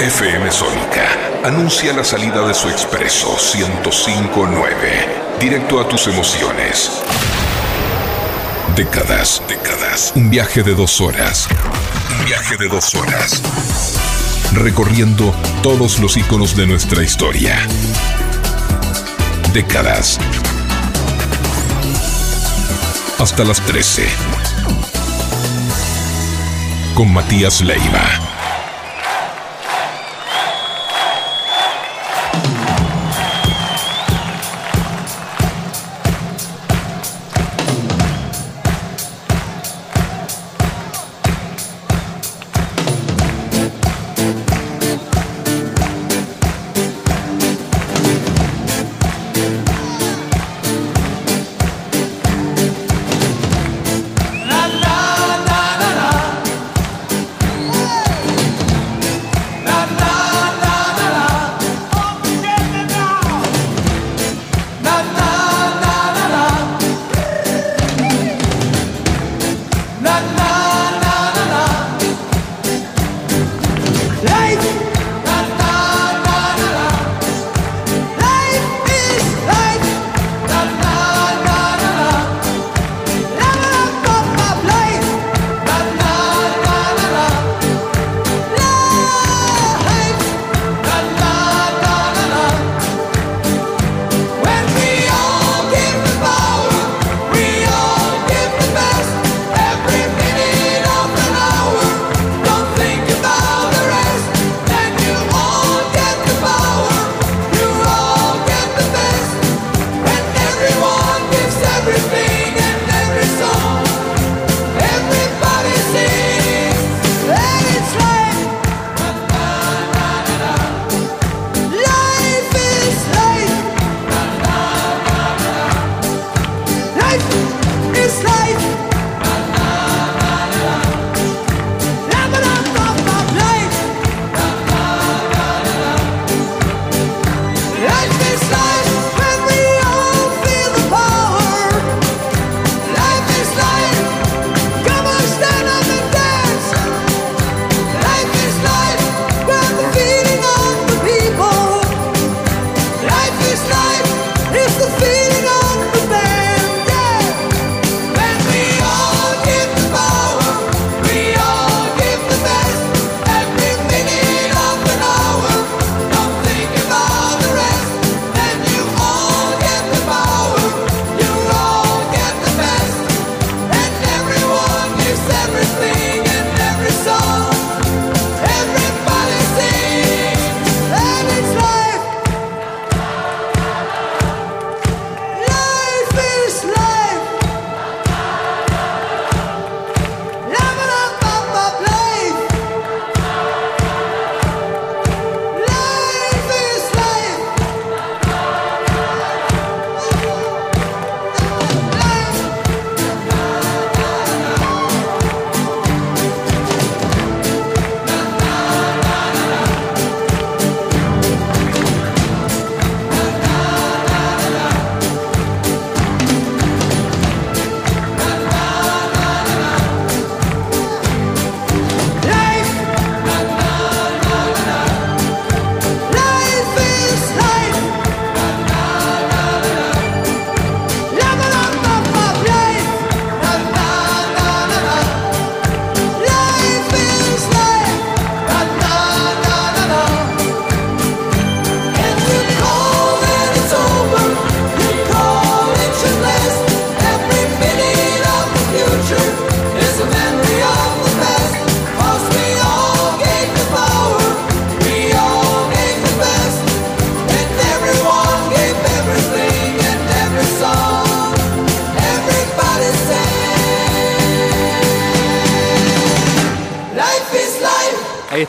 FM Sónica anuncia la salida de su expreso 1059, directo a tus emociones. Décadas, décadas. Un viaje de dos horas. Un viaje de dos horas. Recorriendo todos los iconos de nuestra historia. Décadas. Hasta las 13. Con Matías Leiva.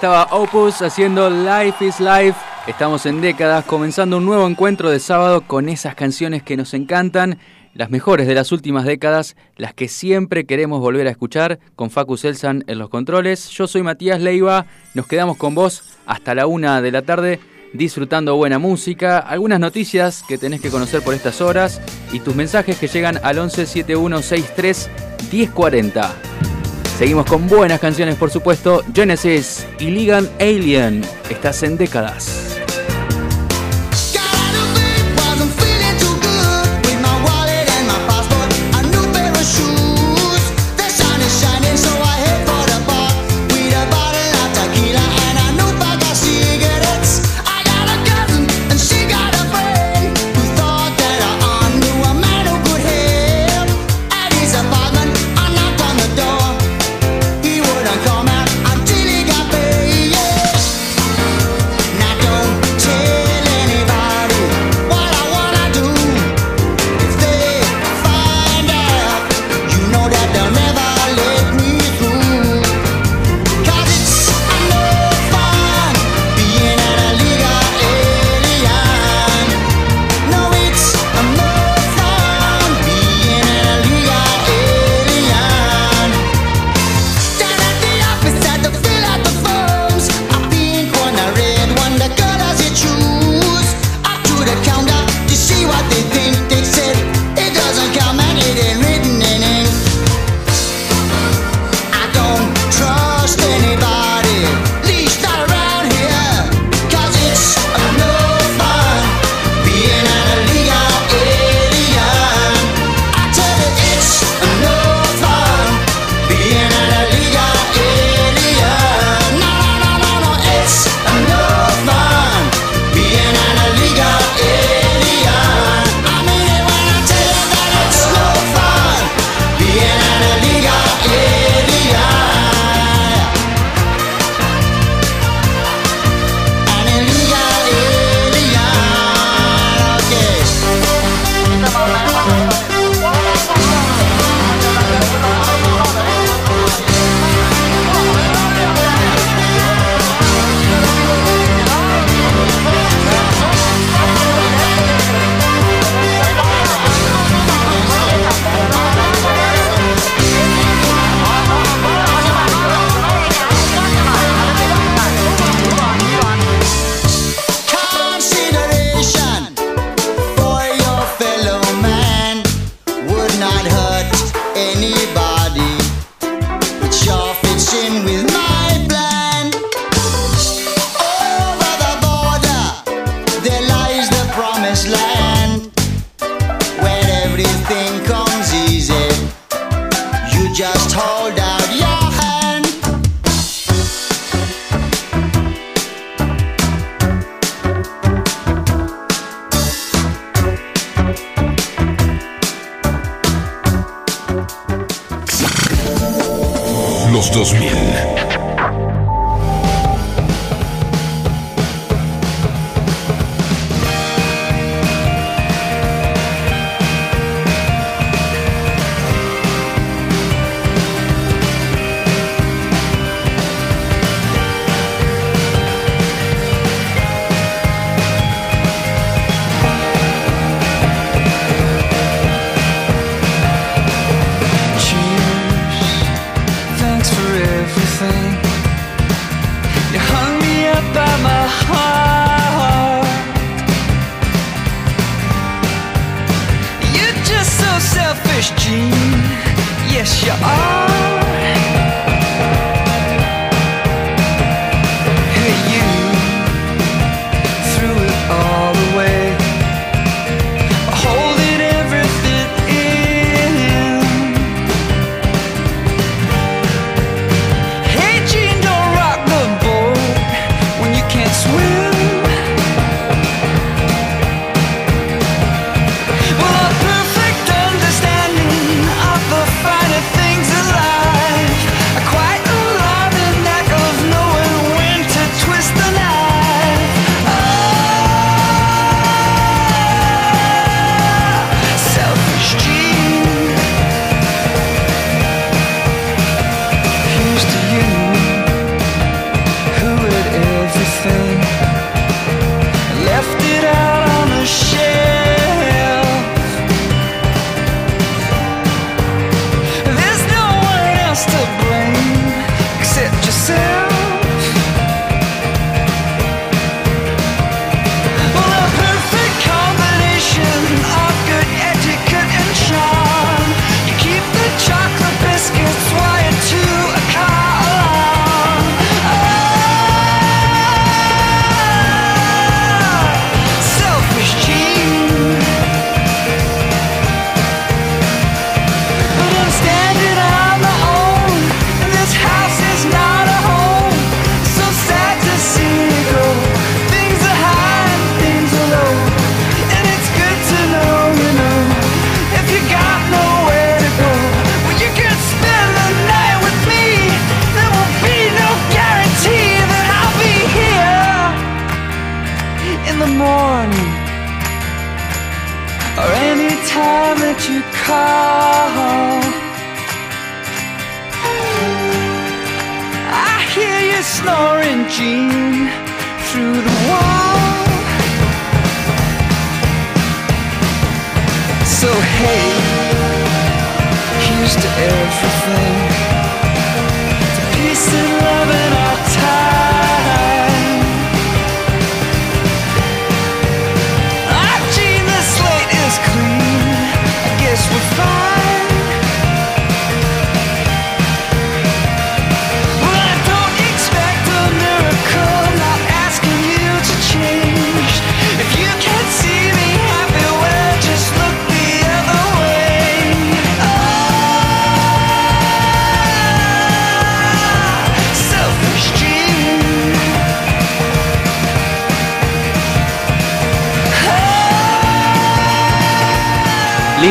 Opus haciendo Life is Life. Estamos en décadas, comenzando un nuevo encuentro de sábado con esas canciones que nos encantan, las mejores de las últimas décadas, las que siempre queremos volver a escuchar, con Facu Selsan en los controles. Yo soy Matías Leiva, nos quedamos con vos hasta la una de la tarde, disfrutando buena música, algunas noticias que tenés que conocer por estas horas y tus mensajes que llegan al 117163 1040. Seguimos con buenas canciones, por supuesto. Genesis y Ligan Alien. Estás en décadas.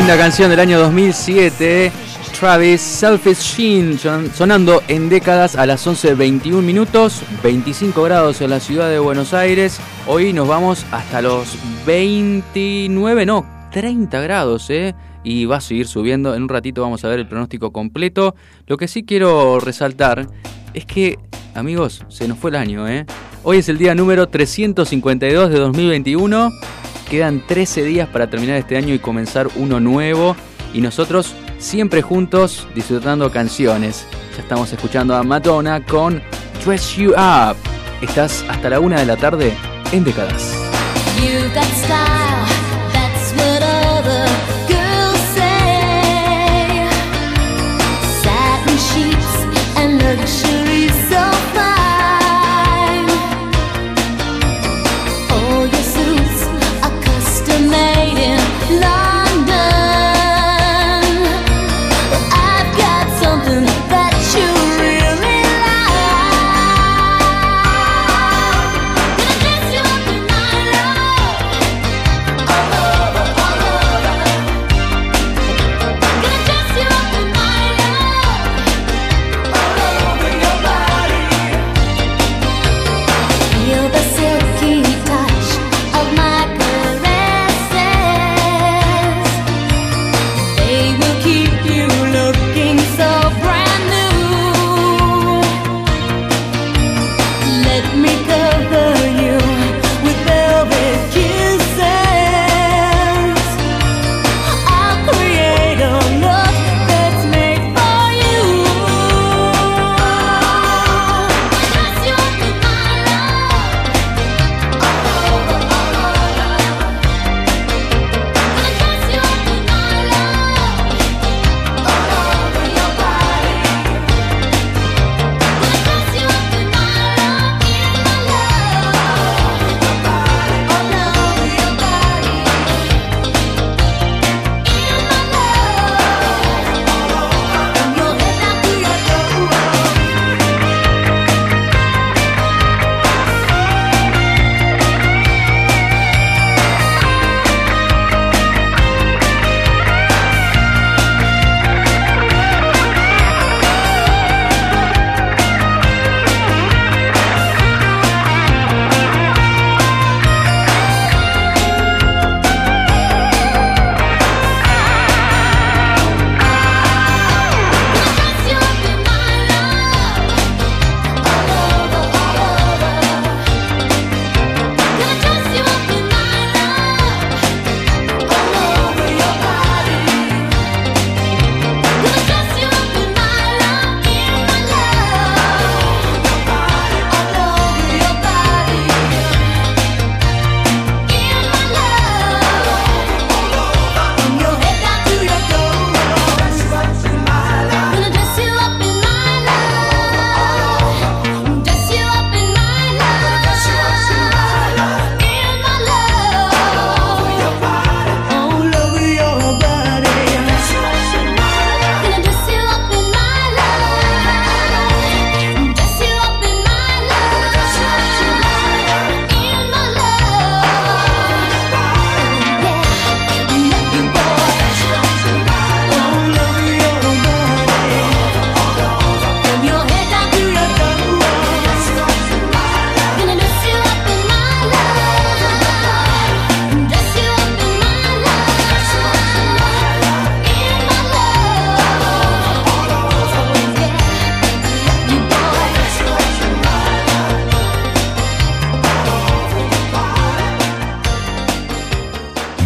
Linda canción del año 2007. Travis Selfish Sheen son- sonando en décadas a las 11.21 minutos, 25 grados en la ciudad de Buenos Aires. Hoy nos vamos hasta los 29, no, 30 grados, ¿eh? Y va a seguir subiendo. En un ratito vamos a ver el pronóstico completo. Lo que sí quiero resaltar es que, amigos, se nos fue el año, ¿eh? Hoy es el día número 352 de 2021. Quedan 13 días para terminar este año y comenzar uno nuevo. Y nosotros siempre juntos disfrutando canciones. Ya estamos escuchando a Madonna con Dress You Up. Estás hasta la una de la tarde en décadas.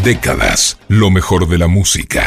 Décadas, lo mejor de la música.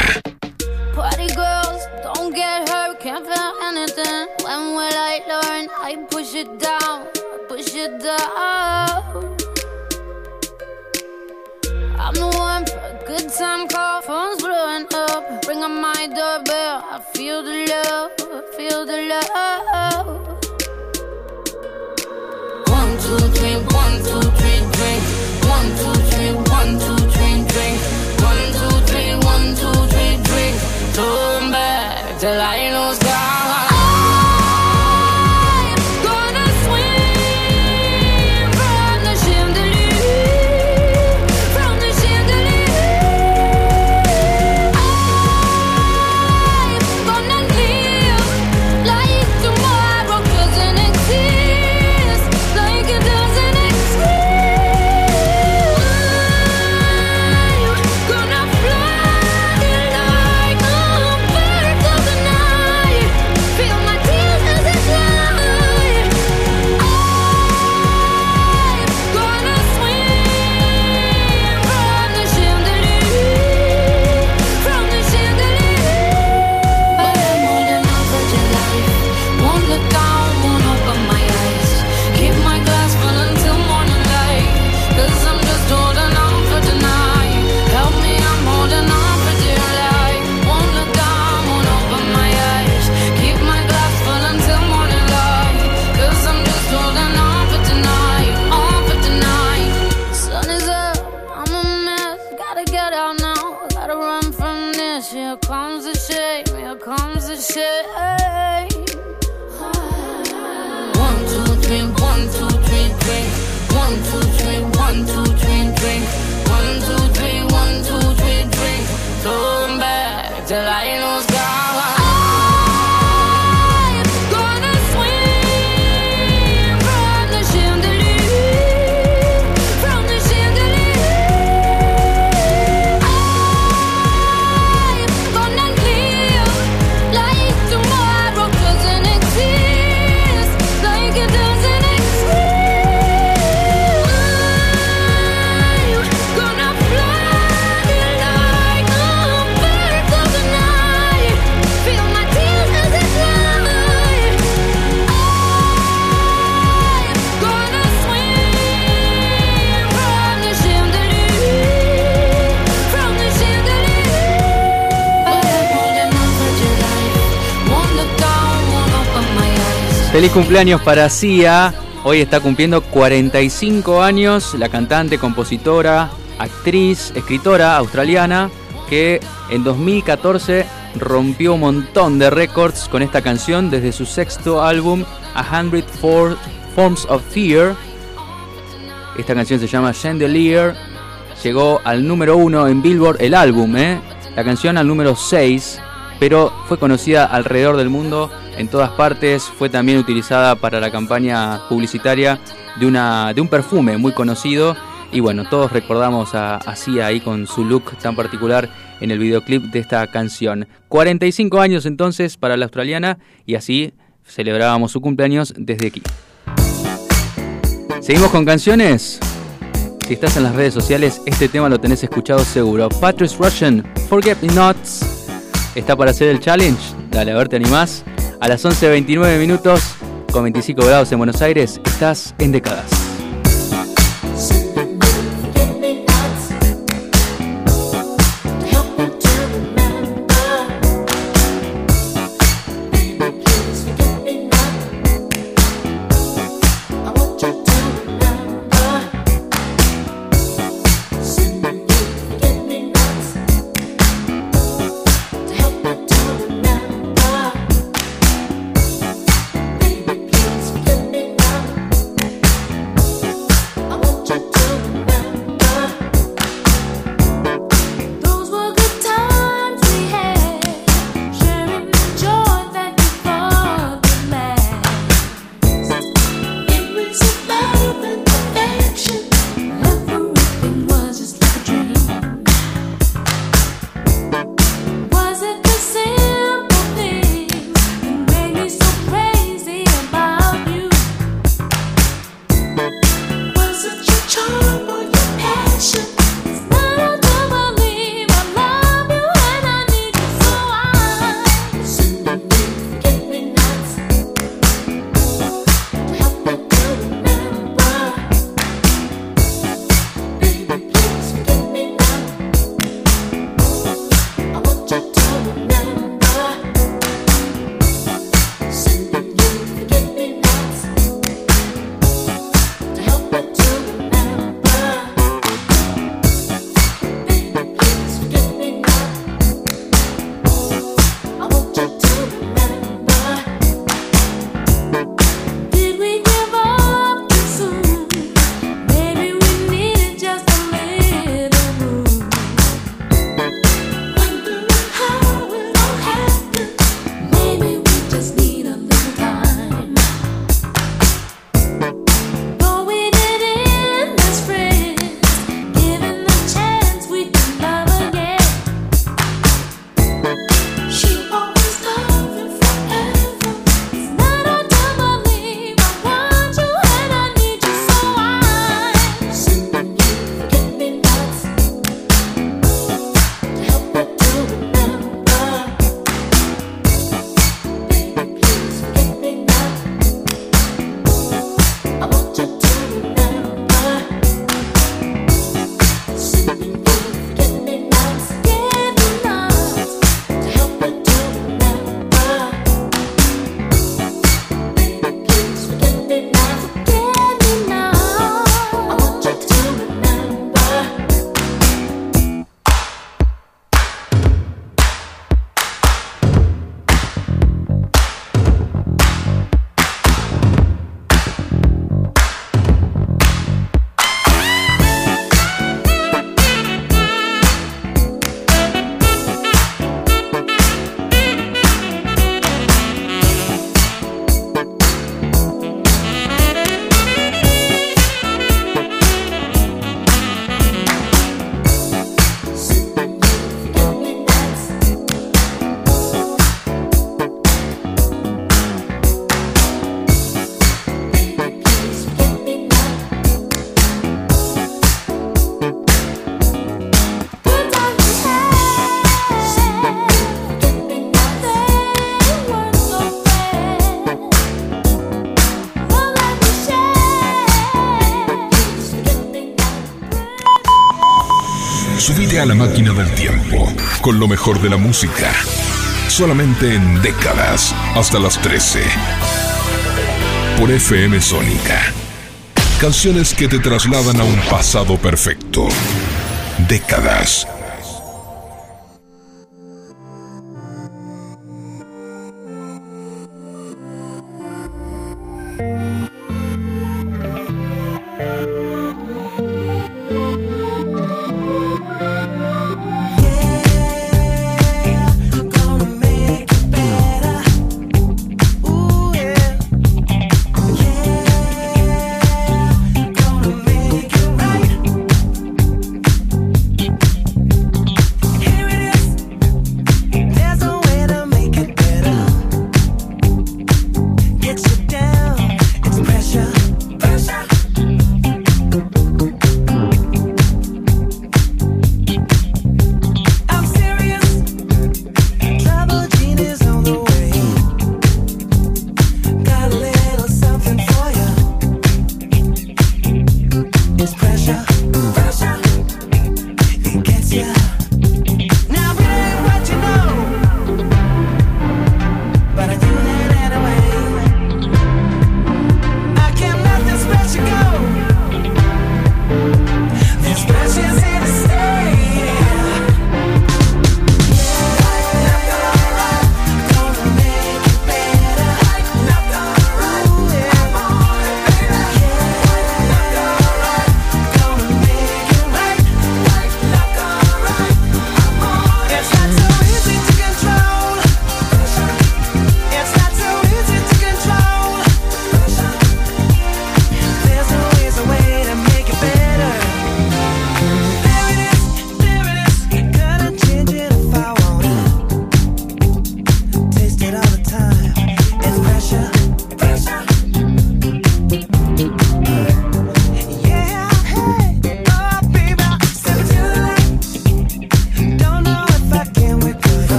Feliz cumpleaños para Sia. Hoy está cumpliendo 45 años la cantante, compositora, actriz, escritora australiana que en 2014 rompió un montón de récords con esta canción desde su sexto álbum A Hundred For- Forms of Fear. Esta canción se llama Chandelier. Llegó al número uno en Billboard el álbum, ¿eh? la canción al número 6, pero fue conocida alrededor del mundo en todas partes. Fue también utilizada para la campaña publicitaria de, una, de un perfume muy conocido. Y bueno, todos recordamos a, a ahí con su look tan particular en el videoclip de esta canción. 45 años entonces para la australiana y así celebrábamos su cumpleaños desde aquí. ¿Seguimos con canciones? Si estás en las redes sociales, este tema lo tenés escuchado seguro. Patrice Russian, Forget Me Nots. ¿Está para hacer el challenge? Dale, a ver, ¿te animás? A las 11.29 minutos, con 25 grados en Buenos Aires, estás en décadas. A la máquina del tiempo con lo mejor de la música. Solamente en décadas hasta las 13. Por FM Sónica. Canciones que te trasladan a un pasado perfecto. Décadas.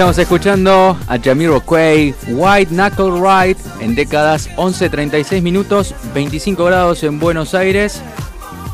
Estamos escuchando a Jamiroquai, White Knuckle Ride, en décadas 11.36 minutos, 25 grados en Buenos Aires.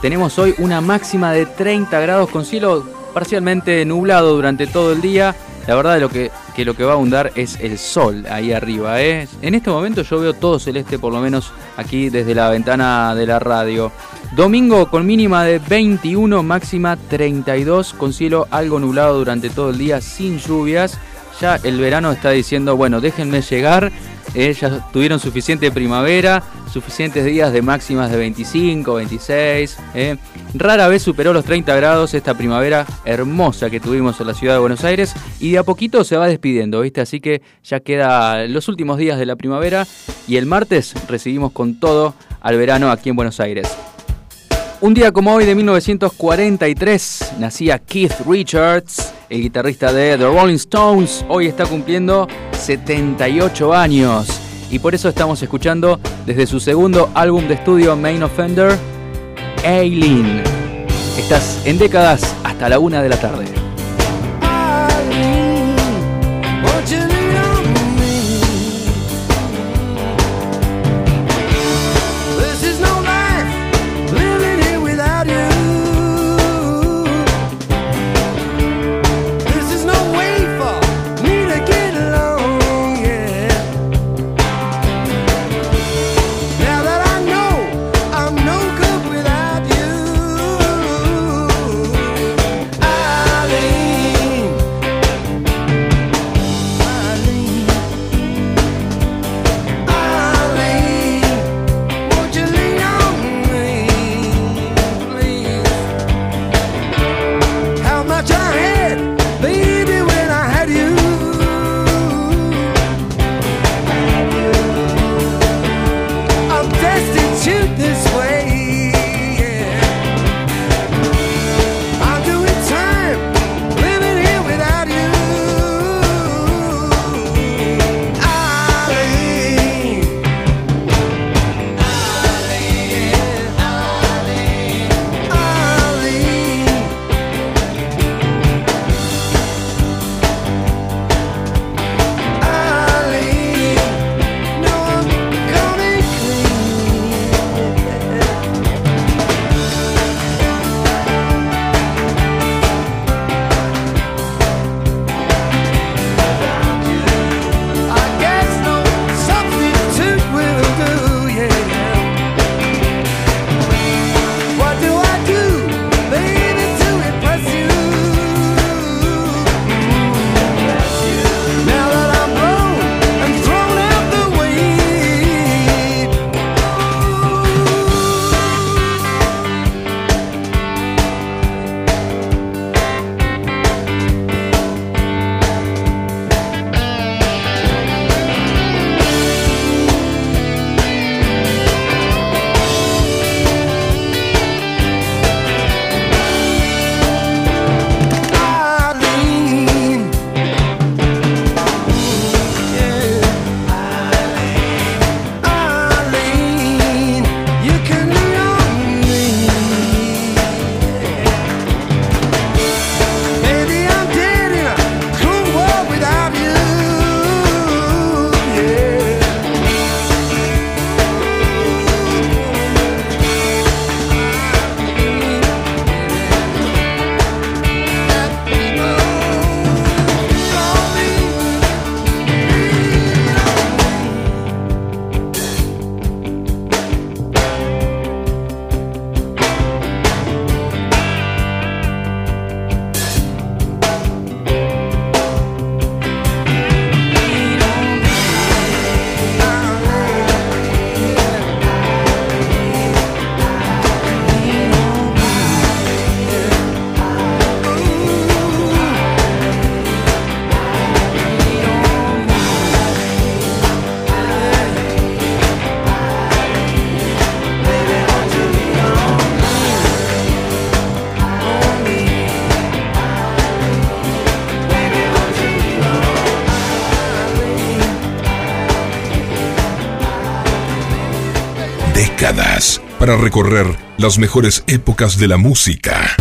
Tenemos hoy una máxima de 30 grados con cielo parcialmente nublado durante todo el día. La verdad lo que, que lo que va a abundar es el sol ahí arriba. ¿eh? En este momento yo veo todo celeste, por lo menos aquí desde la ventana de la radio. Domingo con mínima de 21, máxima 32, con cielo algo nublado durante todo el día, sin lluvias. Ya el verano está diciendo, bueno, déjenme llegar. eh, ya tuvieron suficiente primavera, suficientes días de máximas de 25, 26. eh. Rara vez superó los 30 grados esta primavera hermosa que tuvimos en la ciudad de Buenos Aires y de a poquito se va despidiendo, ¿viste? Así que ya queda los últimos días de la primavera y el martes recibimos con todo al verano aquí en Buenos Aires. Un día como hoy de 1943 nacía Keith Richards, el guitarrista de The Rolling Stones. Hoy está cumpliendo 78 años y por eso estamos escuchando desde su segundo álbum de estudio Main Offender, Aileen. Estás en décadas hasta la una de la tarde. para recorrer las mejores épocas de la música.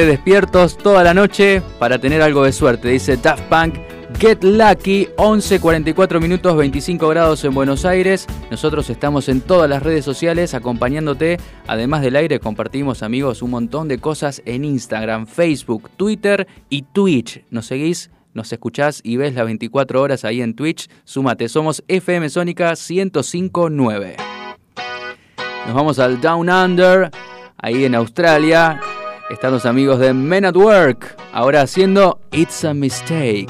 despiertos toda la noche para tener algo de suerte. Dice Daft Punk, Get Lucky, 11.44 minutos, 25 grados en Buenos Aires. Nosotros estamos en todas las redes sociales acompañándote. Además del aire, compartimos, amigos, un montón de cosas en Instagram, Facebook, Twitter y Twitch. ¿Nos seguís? Nos escuchás y ves las 24 horas ahí en Twitch. Súmate, somos FM Sónica 1059. Nos vamos al Down Under, ahí en Australia están los amigos de Men at Work, ahora haciendo It's a Mistake.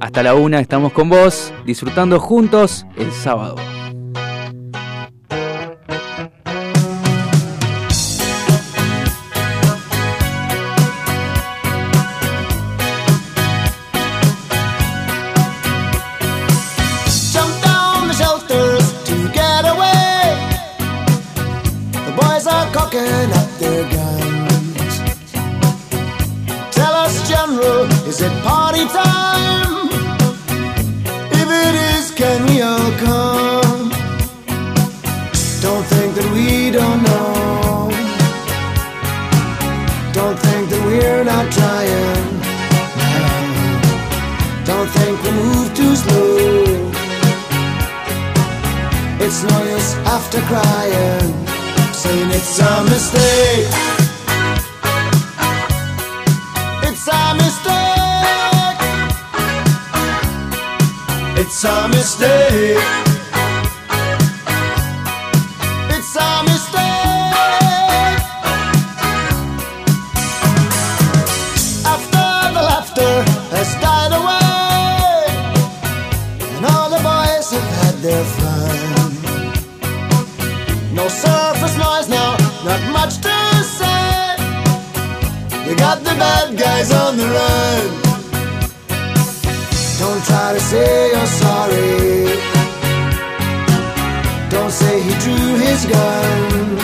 Hasta la una estamos con vos, disfrutando juntos el sábado. It's a mistake. It's a mistake. After the laughter has died away, and all the boys have had their fun. No surface noise now, not much to say. We got the bad guys on the run try to say you're sorry. Don't say he drew his gun.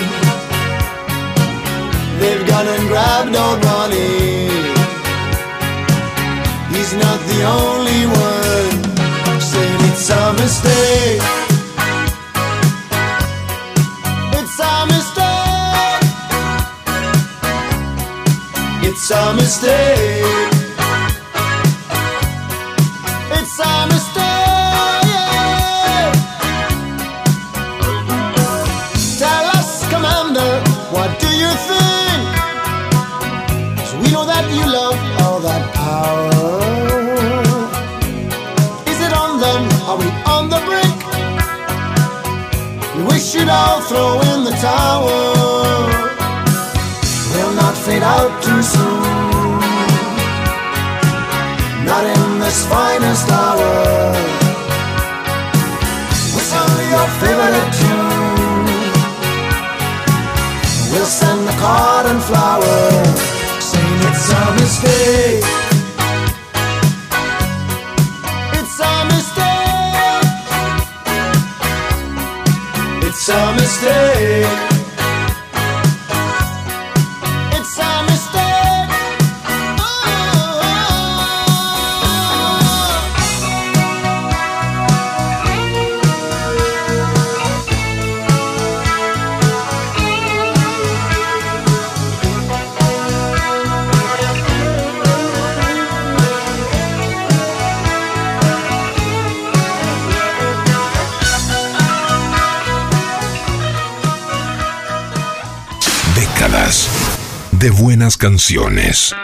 They've gone and grabbed old Ronnie. He's not the only one. Saying it's a mistake. It's a mistake. It's a mistake. buenas canciones.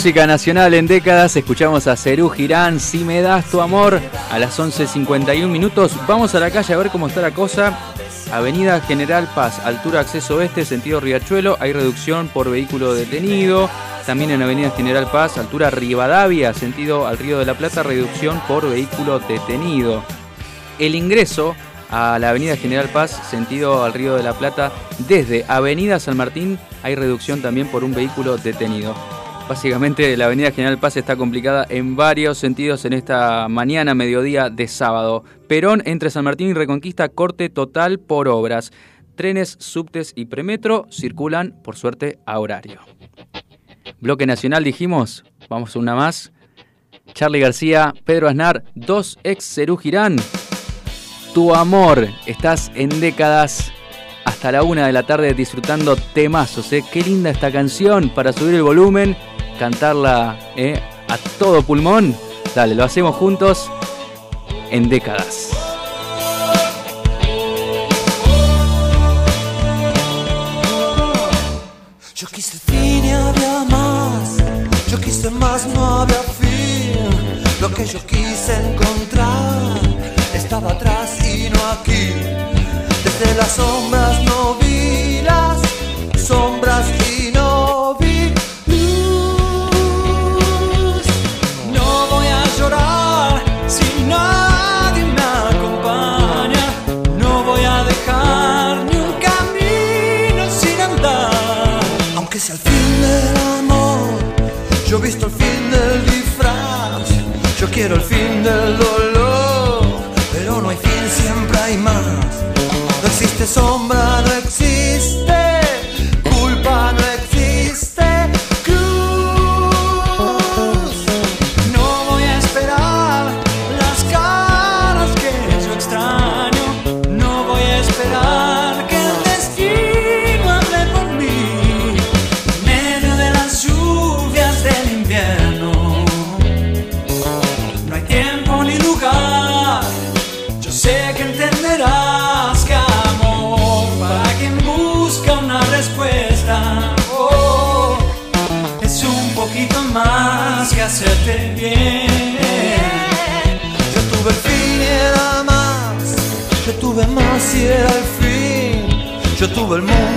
Música nacional en décadas, escuchamos a Cerú Girán, Si me das tu amor, a las 11.51 minutos. Vamos a la calle a ver cómo está la cosa. Avenida General Paz, altura acceso oeste, sentido Riachuelo, hay reducción por vehículo detenido. También en Avenida General Paz, altura Rivadavia, sentido al Río de la Plata, reducción por vehículo detenido. El ingreso a la Avenida General Paz, sentido al Río de la Plata, desde Avenida San Martín, hay reducción también por un vehículo detenido. Básicamente la Avenida General Paz está complicada en varios sentidos en esta mañana, mediodía de sábado. Perón entre San Martín y Reconquista, corte total por obras. Trenes, subtes y premetro circulan, por suerte, a horario. Bloque Nacional dijimos, vamos una más. Charlie García, Pedro Aznar, dos ex Girán. Tu amor, estás en décadas hasta la una de la tarde disfrutando temazos, ¿eh? Qué linda esta canción para subir el volumen, cantarla ¿eh? a todo pulmón. Dale, lo hacemos juntos en décadas. Yo quise fin y había más. Yo quise más, no había fin. Lo que yo quise encontrar estaba atrás y las sombras no Tuve el mundo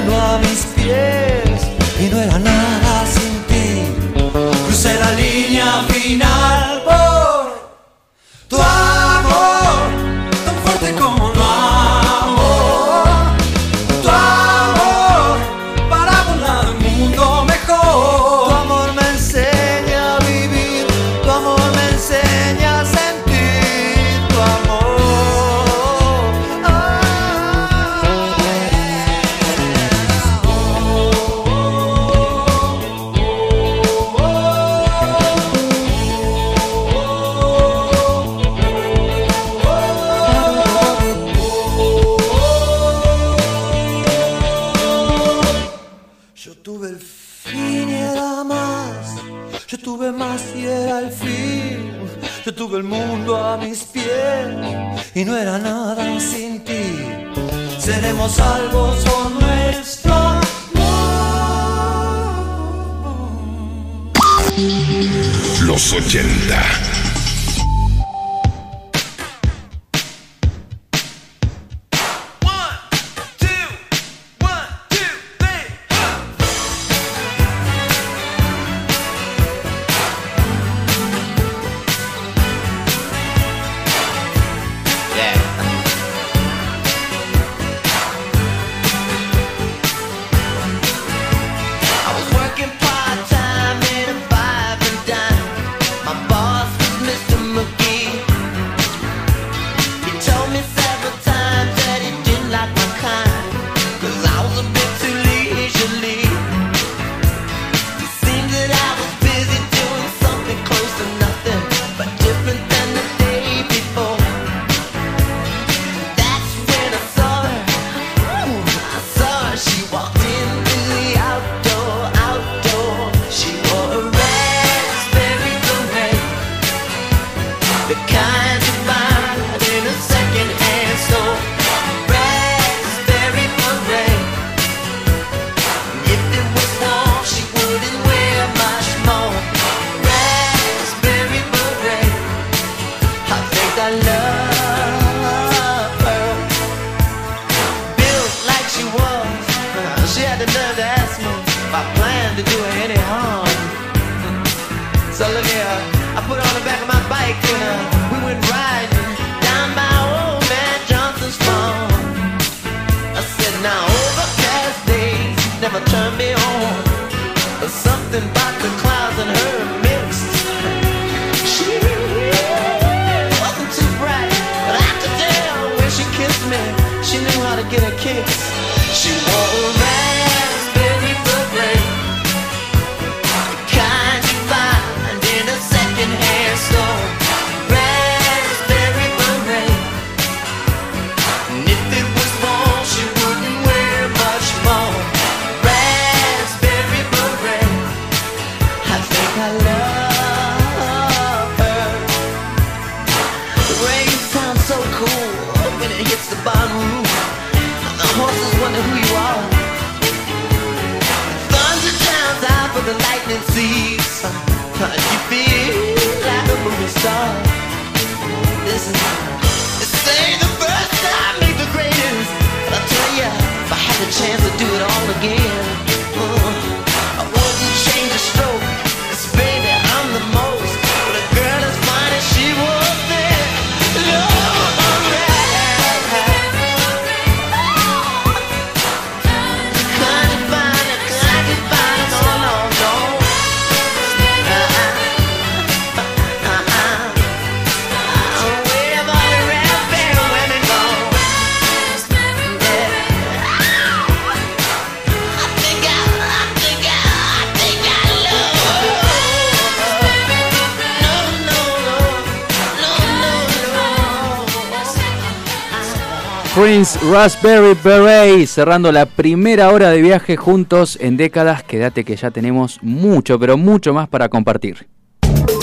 Raspberry Beret, cerrando la primera hora de viaje juntos en décadas. Quédate que ya tenemos mucho, pero mucho más para compartir.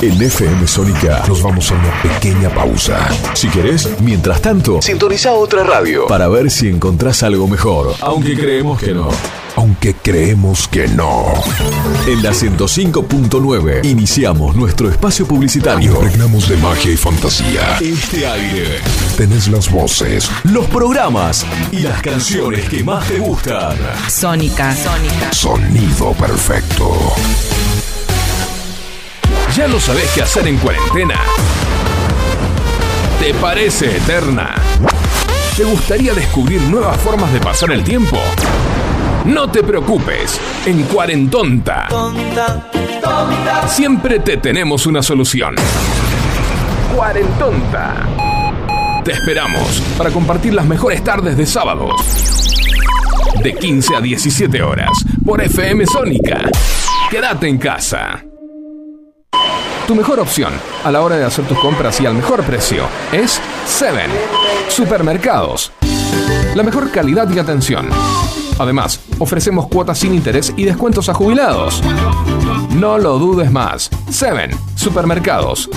En FM Sónica nos vamos a una pequeña pausa. Si querés, mientras tanto, sintoniza otra radio para ver si encontrás algo mejor. Aunque creemos que no. Aunque creemos que no. En la 105.9 iniciamos nuestro espacio publicitario. Impregnamos de magia y fantasía. Este aire. Tenés las voces, los programas y las canciones que más te gustan. Sónica. Sónica. Sonido perfecto. ¿Ya no sabés qué hacer en cuarentena? ¿Te parece eterna? ¿Te gustaría descubrir nuevas formas de pasar el tiempo? No te preocupes, en Cuarentonta Tonta, tonta. siempre te tenemos una solución. Cuarentonta. Te esperamos para compartir las mejores tardes de sábados. De 15 a 17 horas por FM Sónica. Quédate en casa. Tu mejor opción a la hora de hacer tus compras y al mejor precio es Seven Supermercados. La mejor calidad y atención. Además, ofrecemos cuotas sin interés y descuentos a jubilados. No lo dudes más. Seven Supermercados.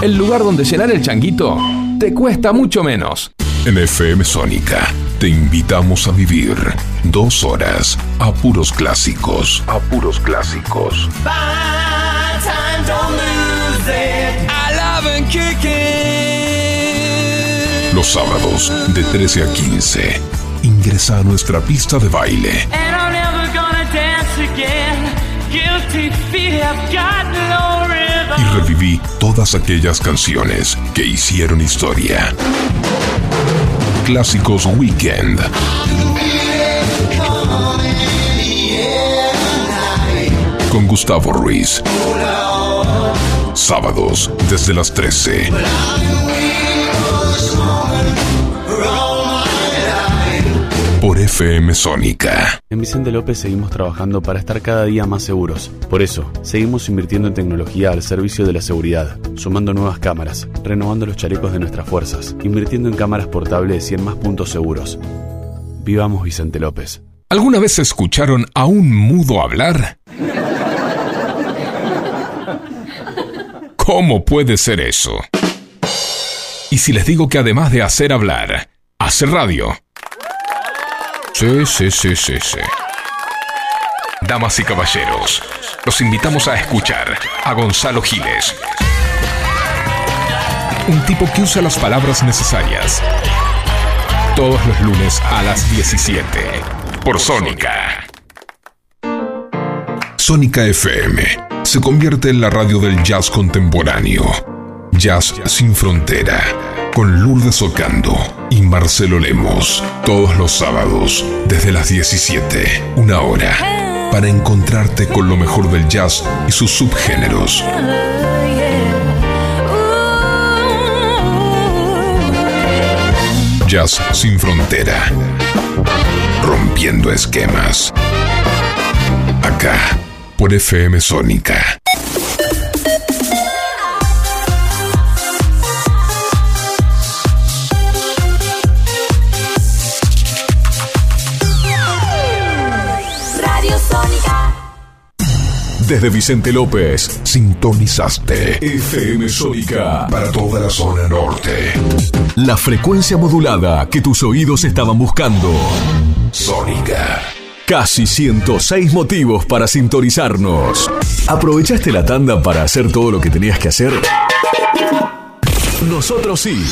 El lugar donde llenar el changuito te cuesta mucho menos. En FM Sónica te invitamos a vivir dos horas a puros clásicos. A puros clásicos. Los sábados de 13 a 15. Ingresa a nuestra pista de baile y reviví todas aquellas canciones que hicieron historia. Clásicos Weekend. Con Gustavo Ruiz. Sábados desde las 13. Por FM Sónica. En Vicente López seguimos trabajando para estar cada día más seguros. Por eso, seguimos invirtiendo en tecnología al servicio de la seguridad, sumando nuevas cámaras, renovando los chalecos de nuestras fuerzas, invirtiendo en cámaras portables y en más puntos seguros. Vivamos Vicente López. ¿Alguna vez escucharon a un mudo hablar? ¿Cómo puede ser eso? Y si les digo que además de hacer hablar, hace radio. Sí, sí, sí, sí, sí. Damas y caballeros, los invitamos a escuchar a Gonzalo Giles. Un tipo que usa las palabras necesarias. Todos los lunes a las 17. Por Sónica. Sónica FM se convierte en la radio del jazz contemporáneo. Jazz sin frontera, con Lourdes Ocando y Marcelo Lemos, todos los sábados, desde las 17, una hora, para encontrarte con lo mejor del jazz y sus subgéneros. Jazz sin frontera, rompiendo esquemas. Acá, por FM Sónica. Desde Vicente López, sintonizaste FM Sónica para toda la zona norte. La frecuencia modulada que tus oídos estaban buscando. Sónica. Casi 106 motivos para sintonizarnos. ¿Aprovechaste la tanda para hacer todo lo que tenías que hacer? Nosotros sí.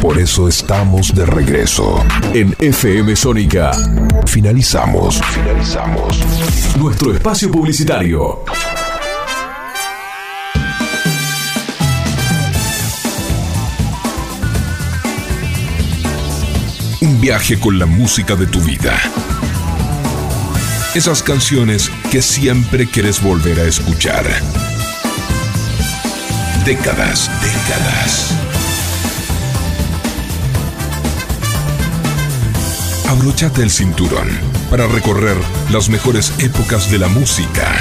Por eso estamos de regreso. En FM Sónica. Finalizamos. Finalizamos. Nuestro espacio publicitario. Un viaje con la música de tu vida. Esas canciones que siempre quieres volver a escuchar. Décadas, décadas. Abróchate el cinturón para recorrer las mejores épocas de la música.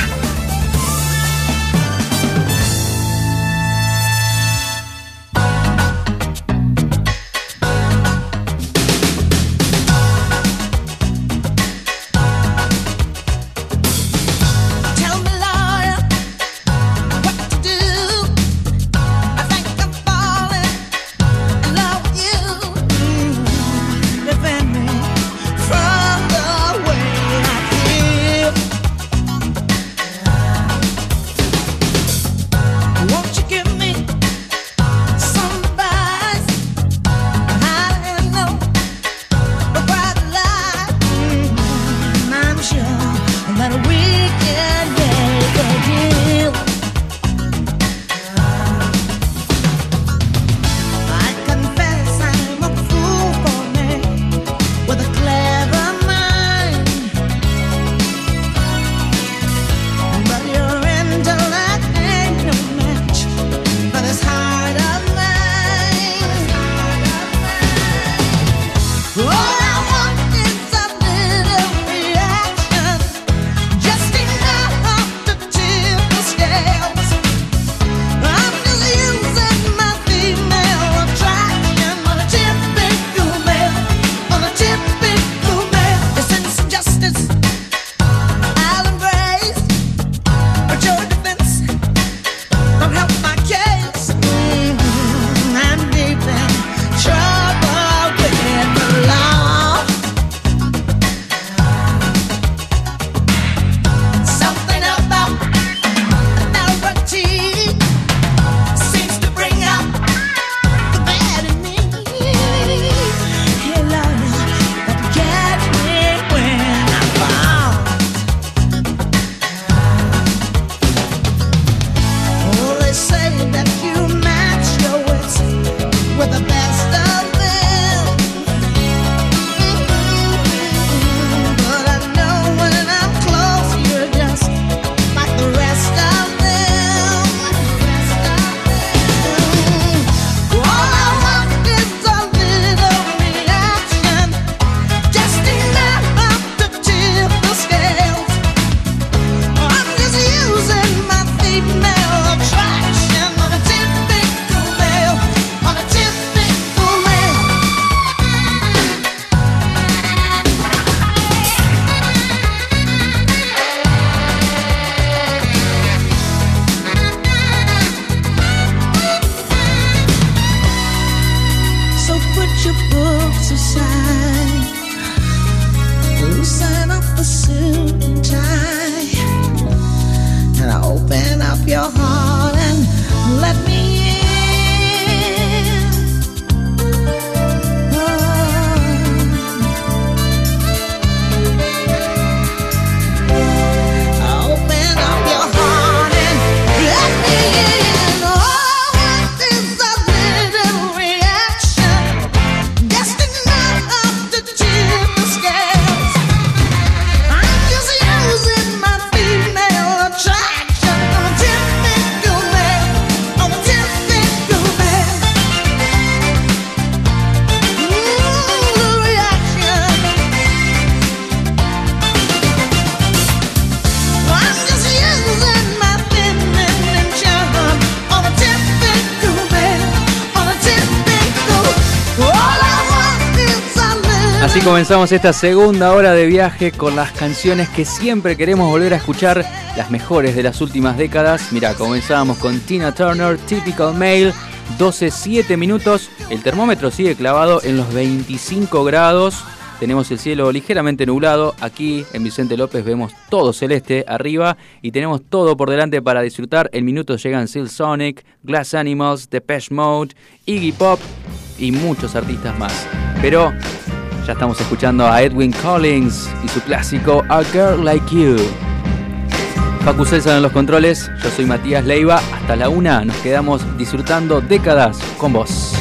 Comenzamos esta segunda hora de viaje con las canciones que siempre queremos volver a escuchar, las mejores de las últimas décadas. Mira, comenzamos con Tina Turner, Typical Male, 12-7 minutos. El termómetro sigue clavado en los 25 grados. Tenemos el cielo ligeramente nublado. Aquí en Vicente López vemos todo celeste arriba y tenemos todo por delante para disfrutar. En minutos llegan Seal Sonic, Glass Animals, Depeche Mode, Iggy Pop y muchos artistas más. Pero ya estamos escuchando a Edwin Collins y su clásico A Girl Like You. Facu César en los controles, yo soy Matías Leiva. Hasta la una nos quedamos disfrutando décadas con vos.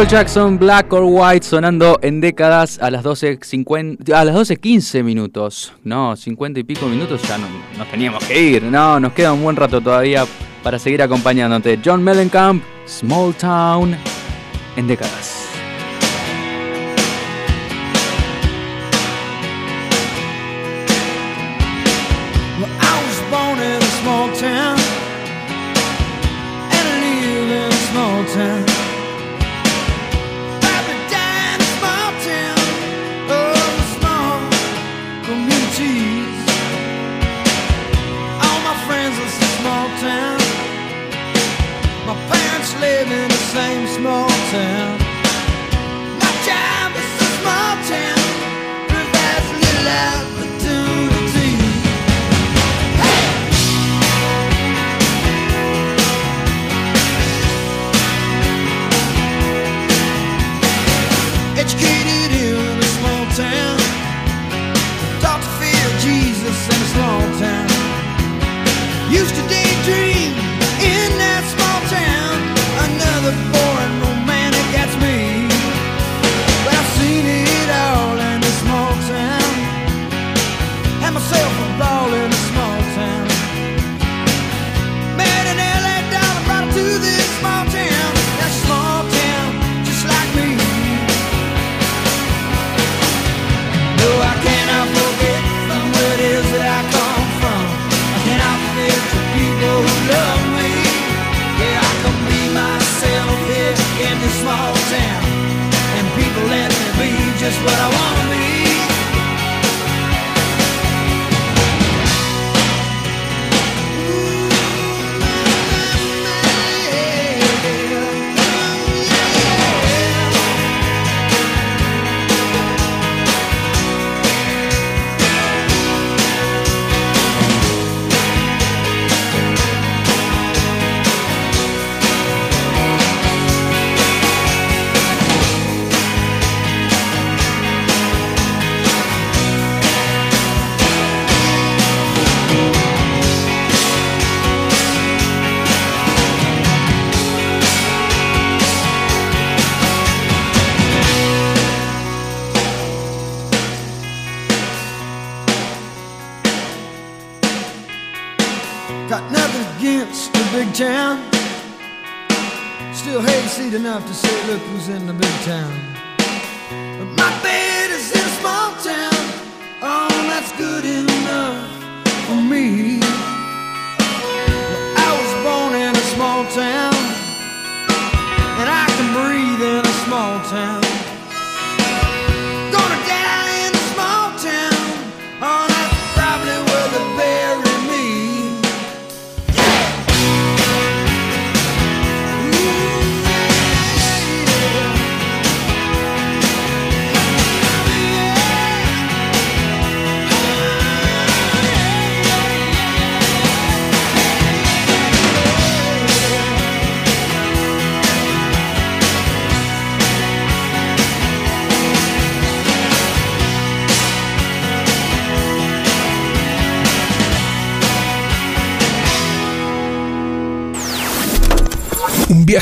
Michael Jackson, Black or White, sonando en décadas a las 12.50, a las 12.15 minutos. No, 50 y pico minutos ya no, nos teníamos que ir. No, nos queda un buen rato todavía para seguir acompañándote. John Mellencamp, Small Town, en décadas.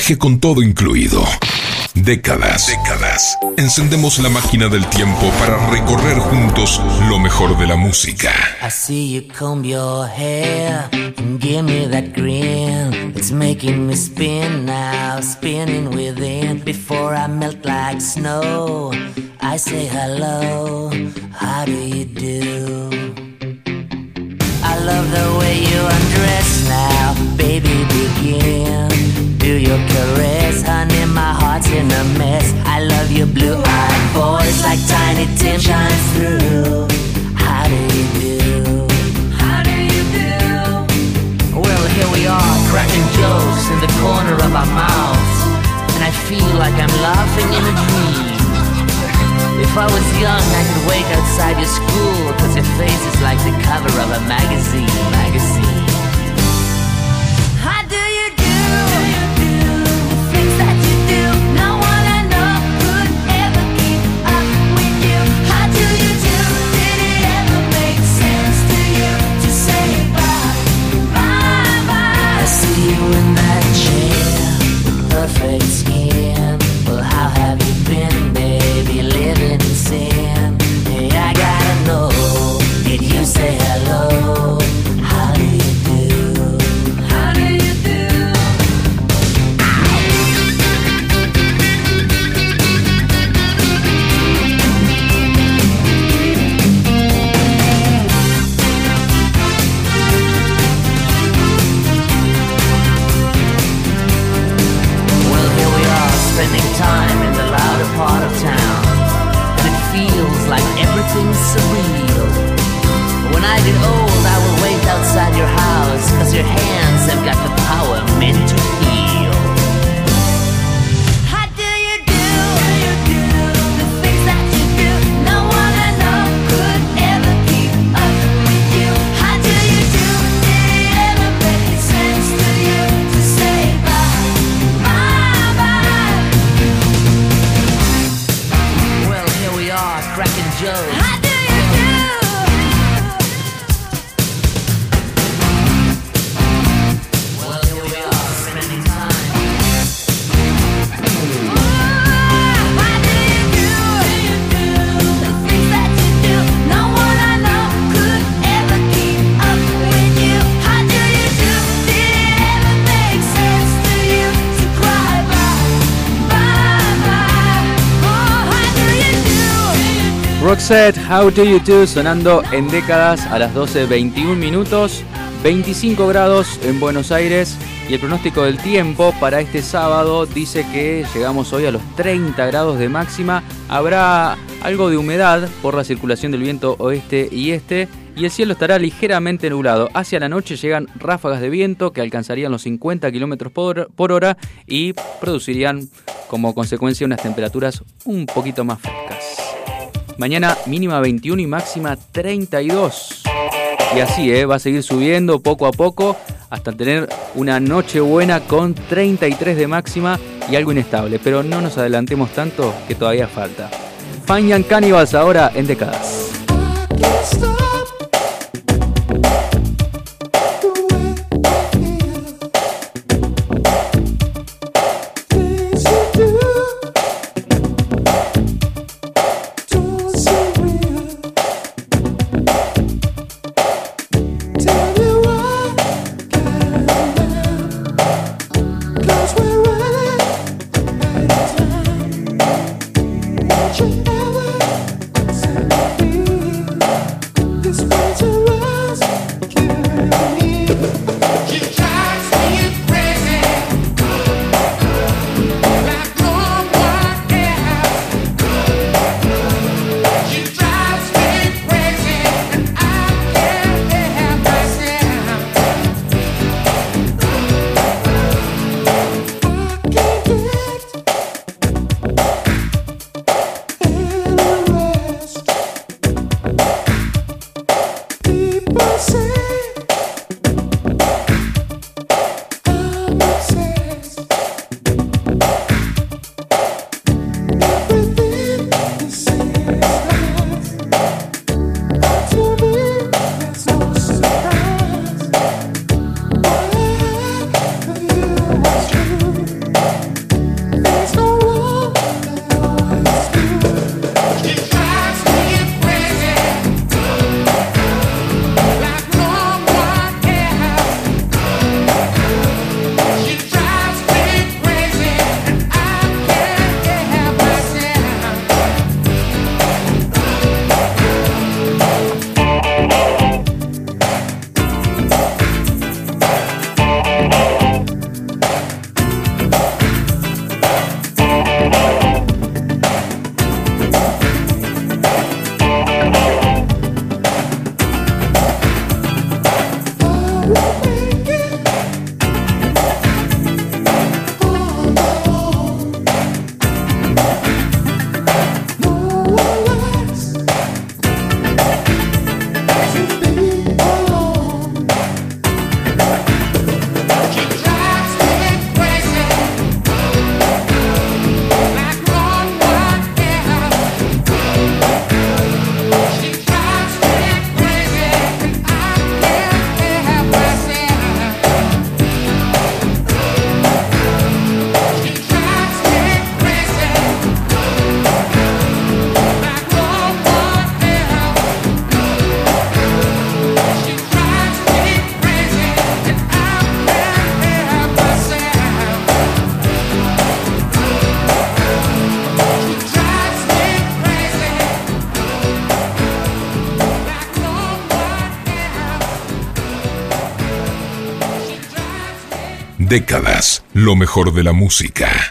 Viaje con todo incluido. Décadas, décadas. Encendemos la máquina del tiempo para recorrer juntos lo mejor de la música. I see you comb your hair and give me that grin. It's making me spin now, spinning within. Before I melt like snow, I say hello. How do you do? I love the way you undress How do you do? How do you do? Well, here we are, cracking jokes in the corner of our mouths, and I feel like I'm laughing in a dream. If I was young, I could wait outside your school, cause your face is like the cover of a magazine. Magazine. Roxette, How Do You Do, sonando en décadas a las 12.21 minutos, 25 grados en Buenos Aires y el pronóstico del tiempo para este sábado dice que llegamos hoy a los 30 grados de máxima, habrá algo de humedad por la circulación del viento oeste y este y el cielo estará ligeramente nublado. Hacia la noche llegan ráfagas de viento que alcanzarían los 50 kilómetros por hora y producirían como consecuencia unas temperaturas un poquito más frescas. Mañana mínima 21 y máxima 32. Y así, ¿eh? va a seguir subiendo poco a poco hasta tener una noche buena con 33 de máxima y algo inestable. Pero no nos adelantemos tanto que todavía falta. Fine Young Cannibals ahora en décadas. décadas lo mejor de la música.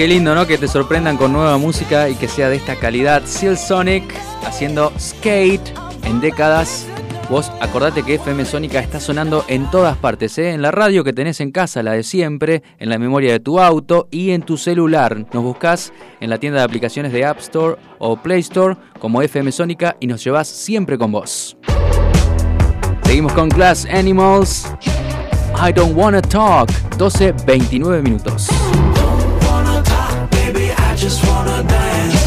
qué lindo, ¿no? Que te sorprendan con nueva música y que sea de esta calidad. Seal Sonic haciendo skate en décadas. Vos acordate que FM Sónica está sonando en todas partes, ¿eh? en la radio que tenés en casa, la de siempre, en la memoria de tu auto y en tu celular. Nos buscás en la tienda de aplicaciones de App Store o Play Store como FM Sónica y nos llevas siempre con vos. Seguimos con Class Animals. I don't wanna talk. 12, 29 minutos. wanna dance.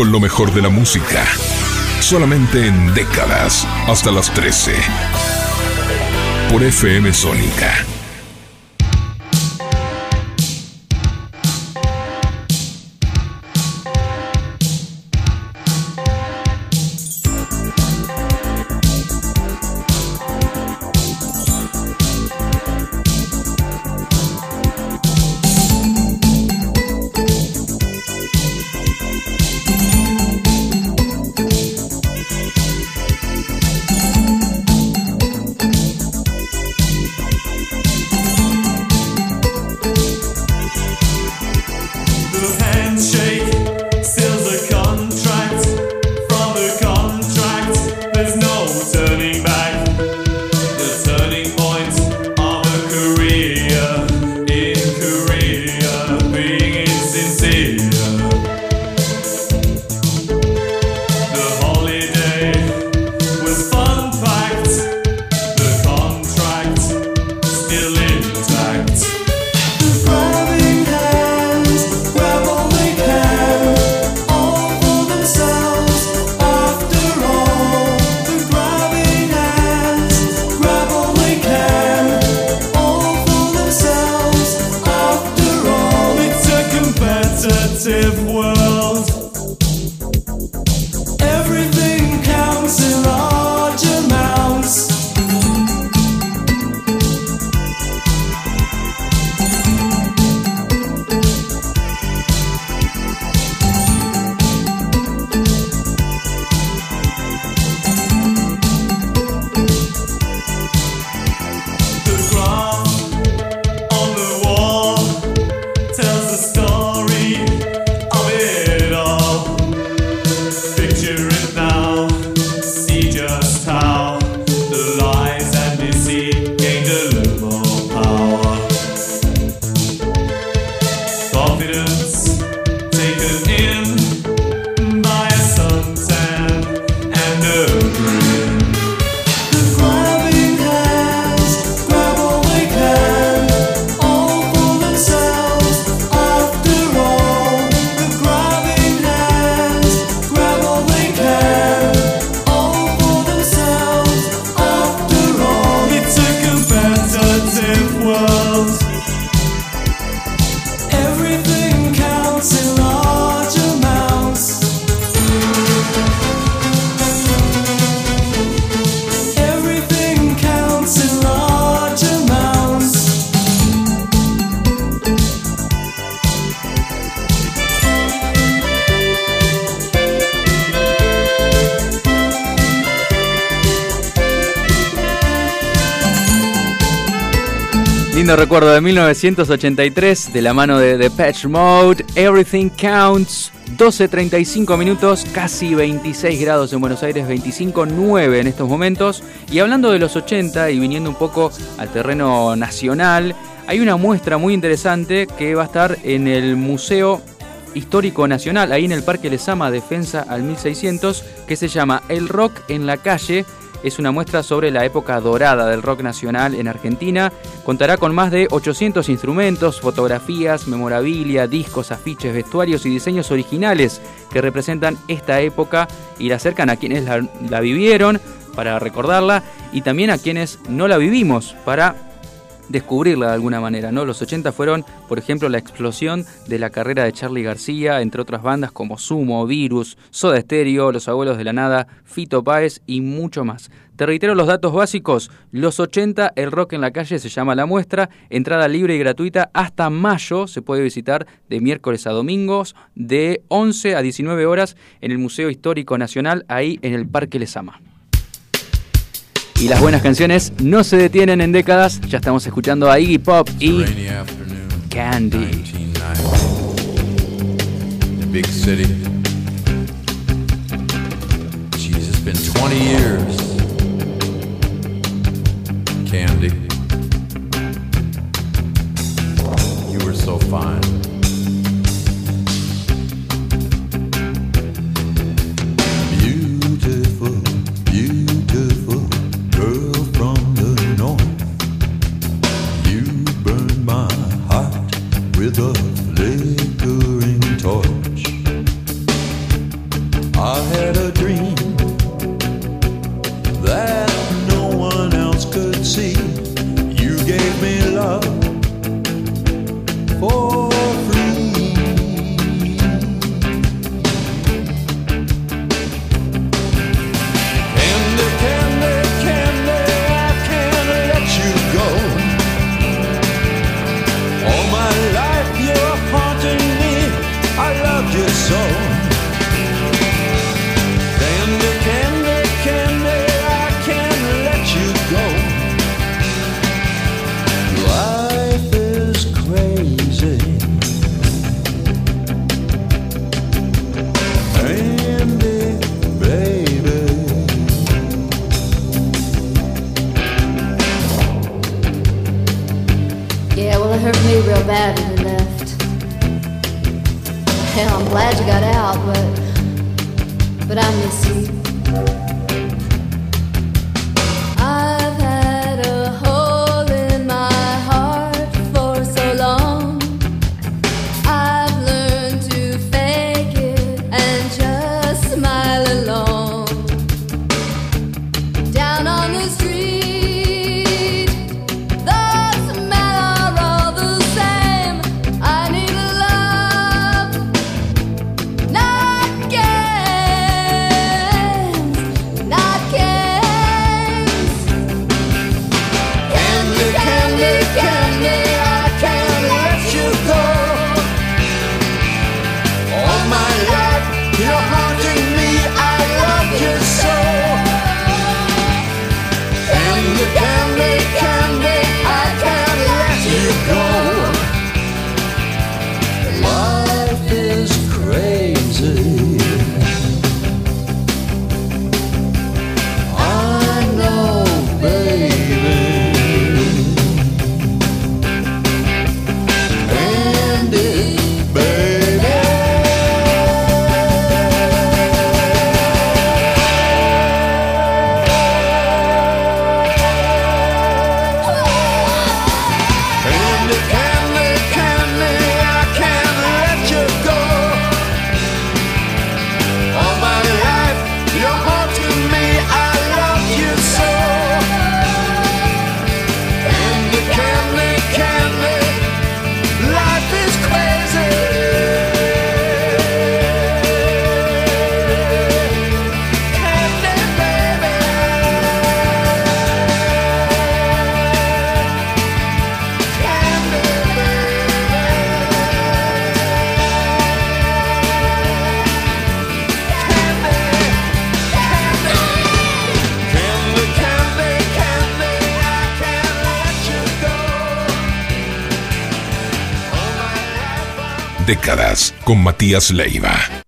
Con lo mejor de la música. Solamente en décadas hasta las 13. Por FM Sónica. De 1983 de la mano de The Patch Mode, Everything Counts, 12.35 minutos, casi 26 grados en Buenos Aires, 25.9 en estos momentos. Y hablando de los 80 y viniendo un poco al terreno nacional, hay una muestra muy interesante que va a estar en el Museo Histórico Nacional, ahí en el Parque Lesama Defensa al 1600, que se llama El Rock en la Calle. Es una muestra sobre la época dorada del rock nacional en Argentina. Contará con más de 800 instrumentos, fotografías, memorabilia, discos, afiches, vestuarios y diseños originales que representan esta época y la acercan a quienes la, vivieron para recordarla y también a quienes no la vivimos para descubrirla de alguna manera, ¿no? Los 80 fueron, por ejemplo, la explosión de la carrera de Charlie García, entre otras bandas como Sumo, Virus, Soda Stereo, Los Abuelos de la Nada, Fito Páez y mucho más. Te reitero los datos básicos. Los 80, el rock en la calle se llama la muestra. Entrada libre y gratuita hasta mayo. Se puede visitar de miércoles a domingos, de 11 a 19 horas en el Museo Histórico Nacional, ahí en el Parque Lesama. Y las buenas canciones no se detienen en décadas. Ya estamos escuchando a Iggy Pop y Candy. big city. Jeez, it's been 20 years. Décadas con Matías Leiva.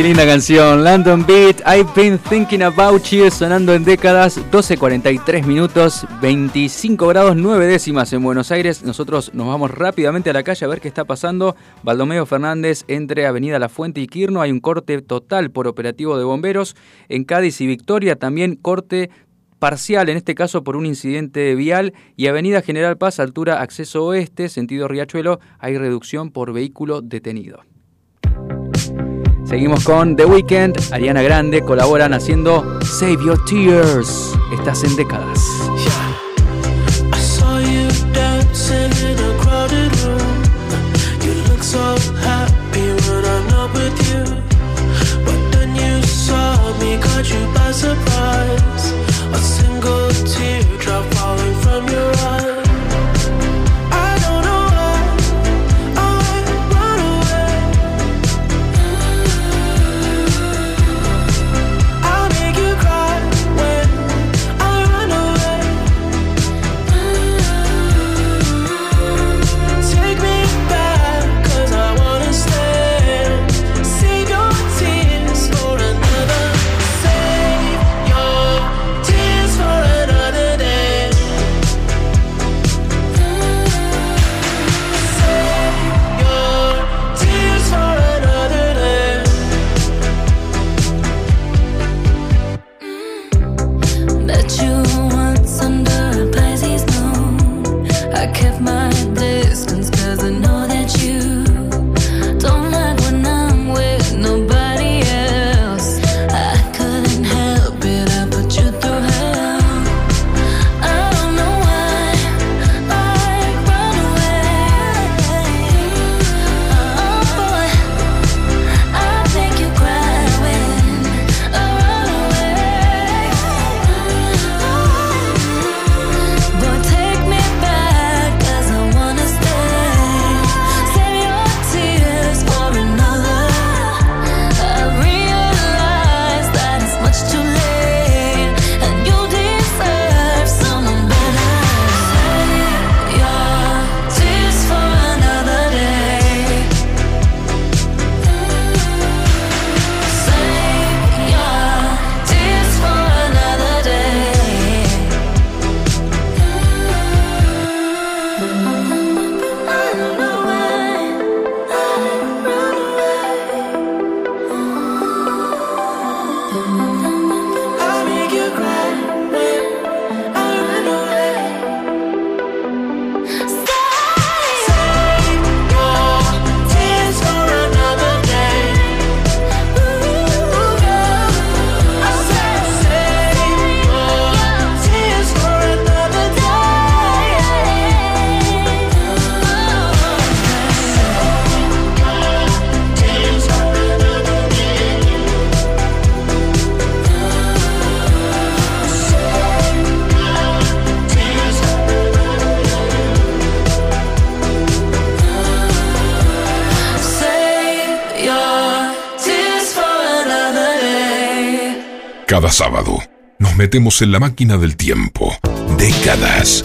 Qué linda canción. London Beat, I've been thinking about you, sonando en décadas, 12.43 minutos, 25 grados 9 décimas en Buenos Aires. Nosotros nos vamos rápidamente a la calle a ver qué está pasando. Baldomeo Fernández entre Avenida La Fuente y Quirno. Hay un corte total por operativo de bomberos. En Cádiz y Victoria también corte parcial, en este caso por un incidente vial, y Avenida General Paz, altura acceso oeste, sentido Riachuelo, hay reducción por vehículo detenido. Seguimos con The Weeknd, Ariana Grande colaboran haciendo Save Your Tears. Estás en décadas. Cada sábado nos metemos en la máquina del tiempo. Décadas.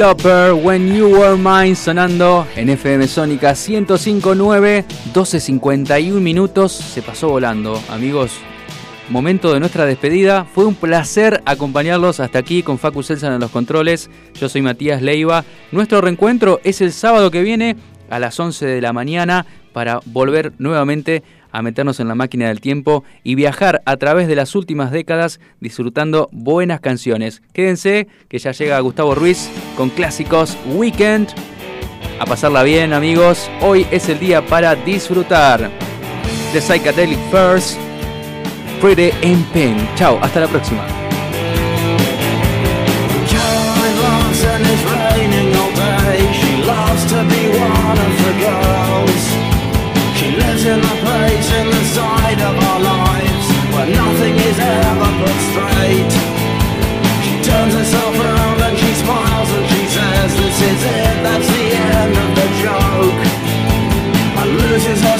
When You Were Mine, sonando en FM Sónica 105.9, 12.51 minutos. Se pasó volando, amigos. Momento de nuestra despedida. Fue un placer acompañarlos hasta aquí con Facu Selsan en los controles. Yo soy Matías Leiva. Nuestro reencuentro es el sábado que viene a las 11 de la mañana para volver nuevamente a meternos en la máquina del tiempo y viajar a través de las últimas décadas disfrutando buenas canciones. Quédense que ya llega Gustavo Ruiz con clásicos Weekend. A pasarla bien amigos, hoy es el día para disfrutar. The Psychedelic First, Pretty in Pink. Chao, hasta la próxima. And loses